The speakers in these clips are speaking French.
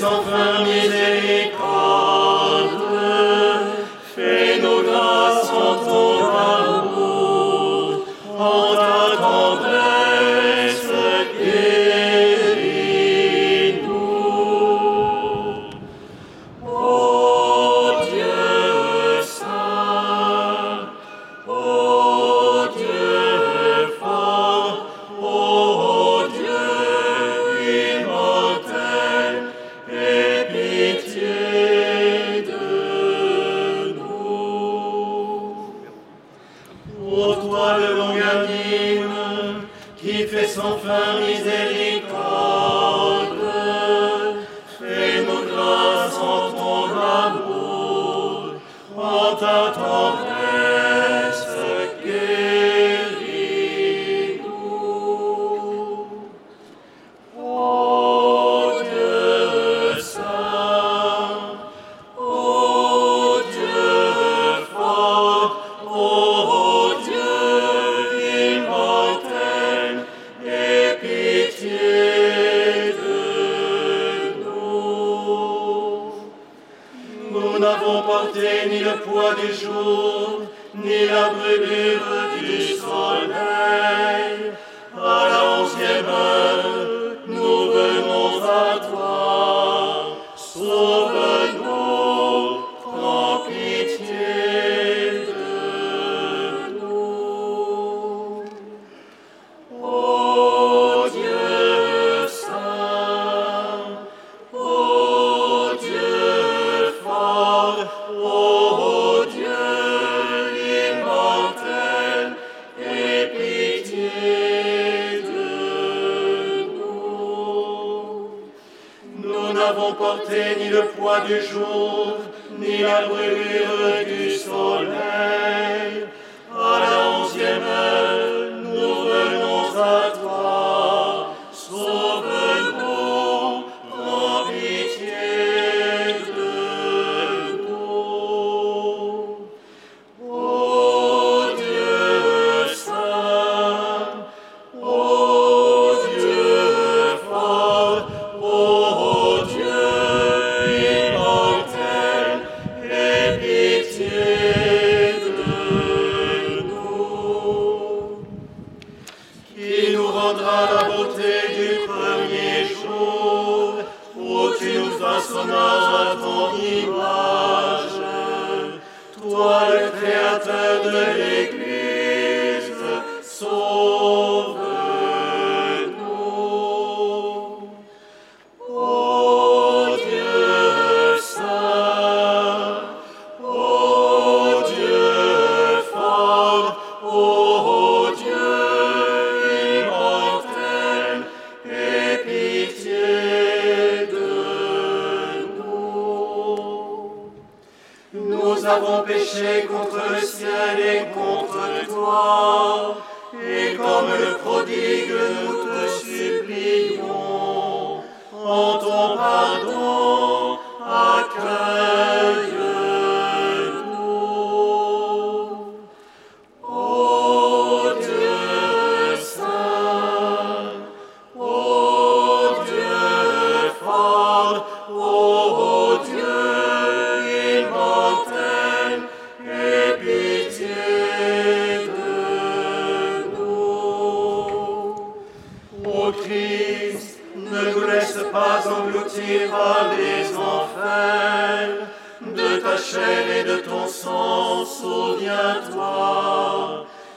sans fin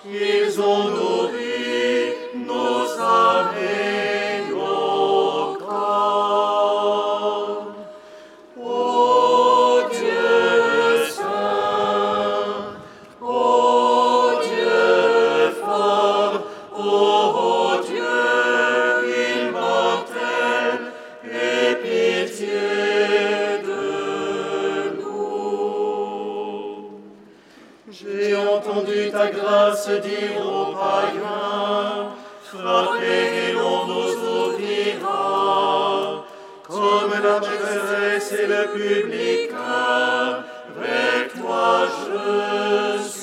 ils ont l'adresse et le public, avec toi je suis.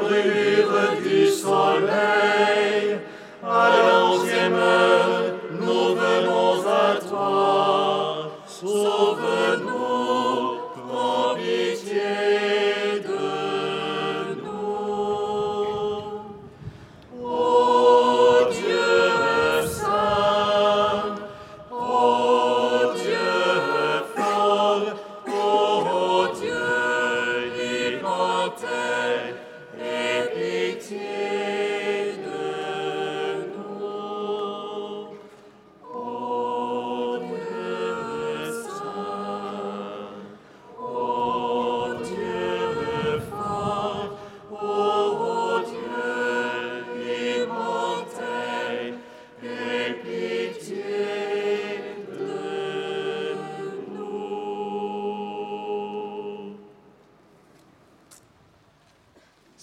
believeth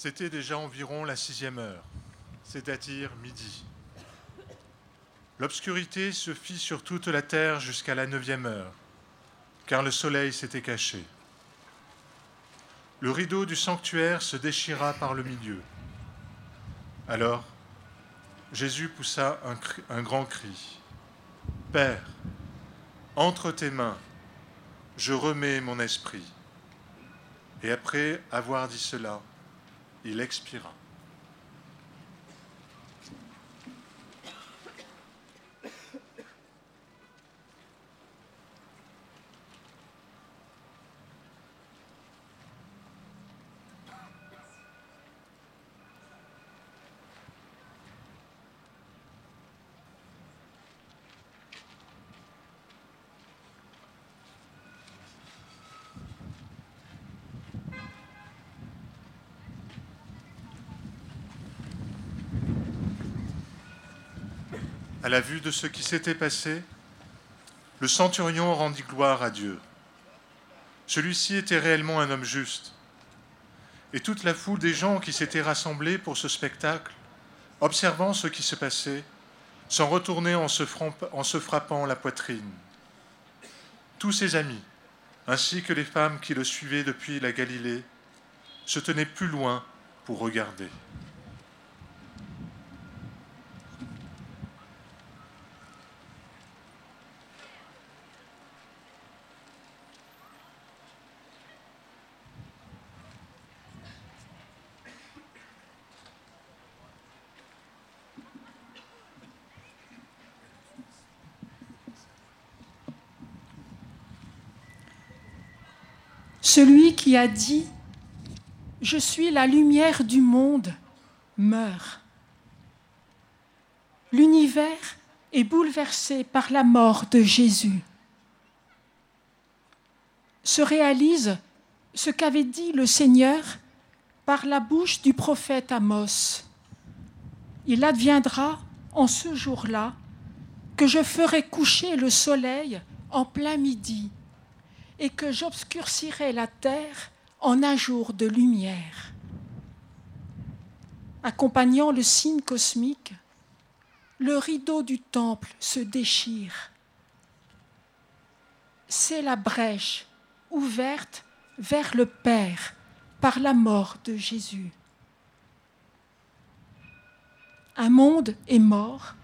C'était déjà environ la sixième heure, c'est-à-dire midi. L'obscurité se fit sur toute la terre jusqu'à la neuvième heure, car le soleil s'était caché. Le rideau du sanctuaire se déchira par le milieu. Alors, Jésus poussa un, grand cri. Père, entre tes mains, je remets mon esprit. Et après avoir dit cela, il expira. À la vue de ce qui s'était passé, le centurion rendit gloire à Dieu. Celui-ci était réellement un homme juste. Et toute la foule des gens qui s'étaient rassemblés pour ce spectacle, observant ce qui se passait, s'en framp- en se frappant la poitrine. Tous ses amis, ainsi que les femmes qui le suivaient depuis la Galilée, se tenaient plus loin pour regarder. Qui a dit Je suis la lumière du monde meurt. L'univers est bouleversé par la mort de Jésus. Se réalise ce qu'avait dit le Seigneur par la bouche du prophète Amos. Il adviendra en ce jour-là que je ferai coucher le soleil en plein midi et que j'obscurcirai la terre en un jour de lumière. Accompagnant le signe cosmique, le rideau du temple se déchire. C'est la brèche ouverte vers le Père par la mort de Jésus. Un monde est mort,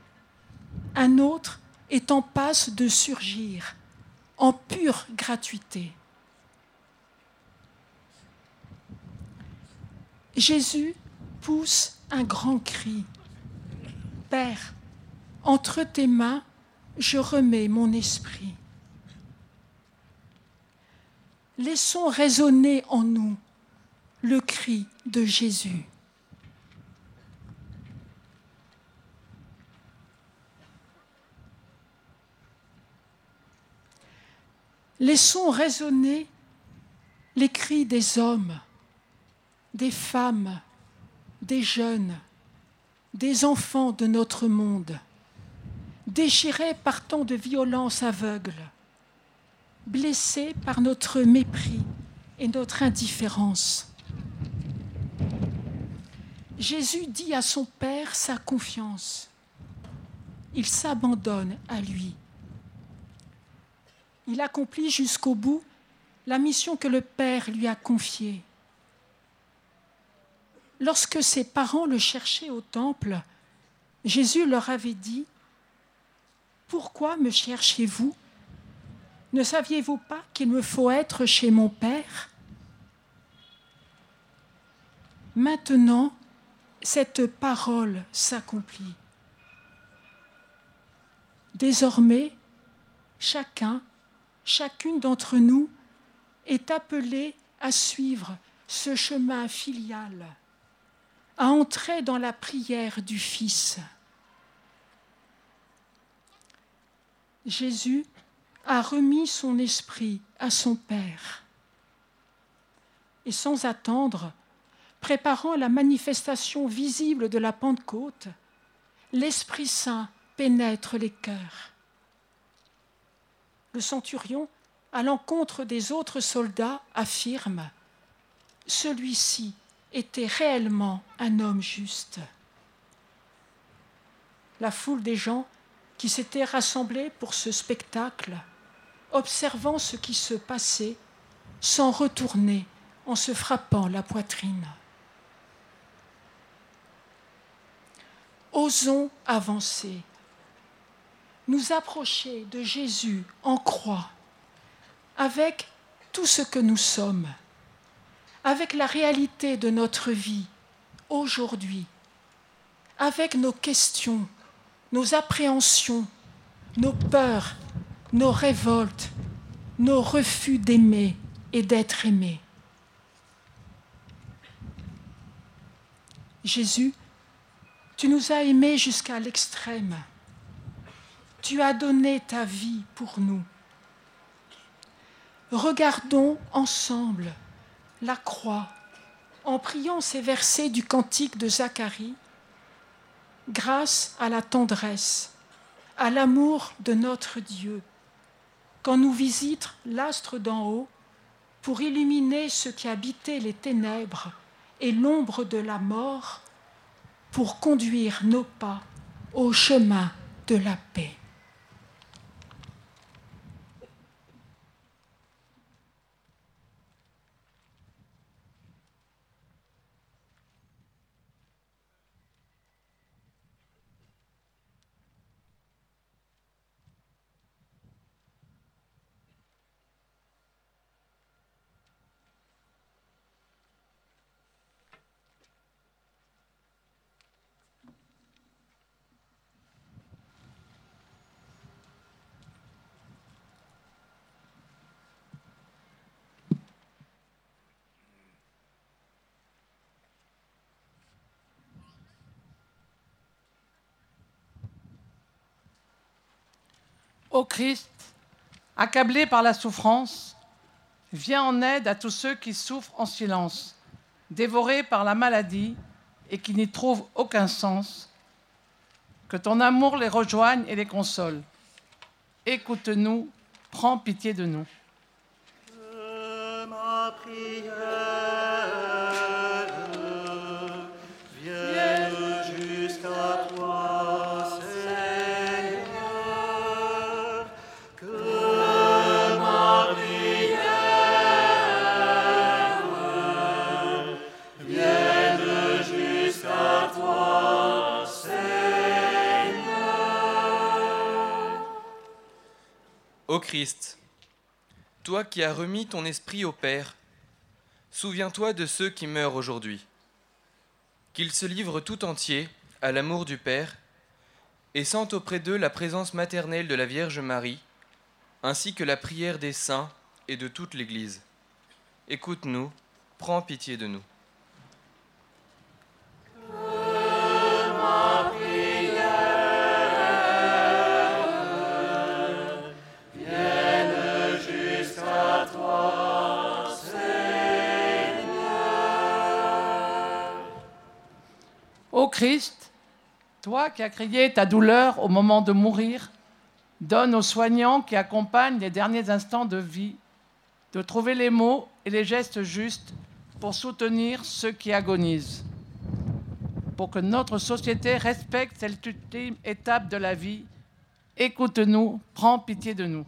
un autre est en passe de surgir en pure gratuité. Jésus pousse un grand cri. Père, entre tes mains, je remets mon esprit. Laissons résonner en nous le cri de Jésus. Laissons résonner les cris des hommes, des femmes, des jeunes, des enfants de notre monde, déchirés par tant de violences aveugles, blessés par notre mépris et notre indifférence. Jésus dit à son Père sa confiance. Il s'abandonne à lui. Il accomplit jusqu'au bout la mission que le Père lui a confiée. Lorsque ses parents le cherchaient au temple, Jésus leur avait dit, Pourquoi me cherchez-vous? Ne saviez-vous pas qu'il me faut être chez mon Père? Maintenant, cette parole s'accomplit. Désormais, chacun, chacune d'entre nous est appelé à suivre ce chemin filial, à entrer dans la prière du Fils. Jésus a remis son esprit à son Père. Et sans attendre, préparant la manifestation visible de la Pentecôte, l'Esprit Saint pénètre les cœurs. Le centurion, à l'encontre des autres soldats, affirme Celui-ci était réellement un homme juste. La foule des gens qui s'étaient rassemblés pour ce spectacle, observant ce qui se passait, s'en retourner en se frappant la poitrine. Osons avancer, nous approcher de Jésus en croix, avec tout ce que nous sommes, avec la réalité de notre vie aujourd'hui, avec nos questions, nos appréhensions, nos peurs, nos révoltes, nos refus d'aimer et d'être aimé. Jésus, tu nous as aimés jusqu'à l'extrême. Tu as donné ta vie pour nous. Regardons ensemble la croix en priant ces versets du cantique de Zacharie, grâce à la tendresse, à l'amour de notre Dieu, quand nous visite l'astre d'en haut pour illuminer ce qui habitait les ténèbres et l'ombre de la mort, pour conduire nos pas au chemin de la paix. Ô Christ, accablé par la souffrance, viens en aide à tous ceux qui souffrent en silence, dévorés par la maladie et qui n'y trouvent aucun sens. Que ton amour les rejoigne et les console. Écoute-nous, prends pitié de nous. Christ, toi qui as remis ton esprit au Père, souviens-toi de ceux qui meurent aujourd'hui. Qu'ils se livrent tout entier à l'amour du Père et sentent auprès d'eux la présence maternelle de la Vierge Marie, ainsi que la prière des saints et de toute l'Église. Écoute-nous, prends pitié de nous. Christ, toi qui as crié ta douleur au moment de mourir, donne aux soignants qui accompagnent les derniers instants de vie de trouver les mots et les gestes justes pour soutenir ceux qui agonisent. Pour que notre société respecte cette ultime étape de la vie, écoute-nous, prends pitié de nous.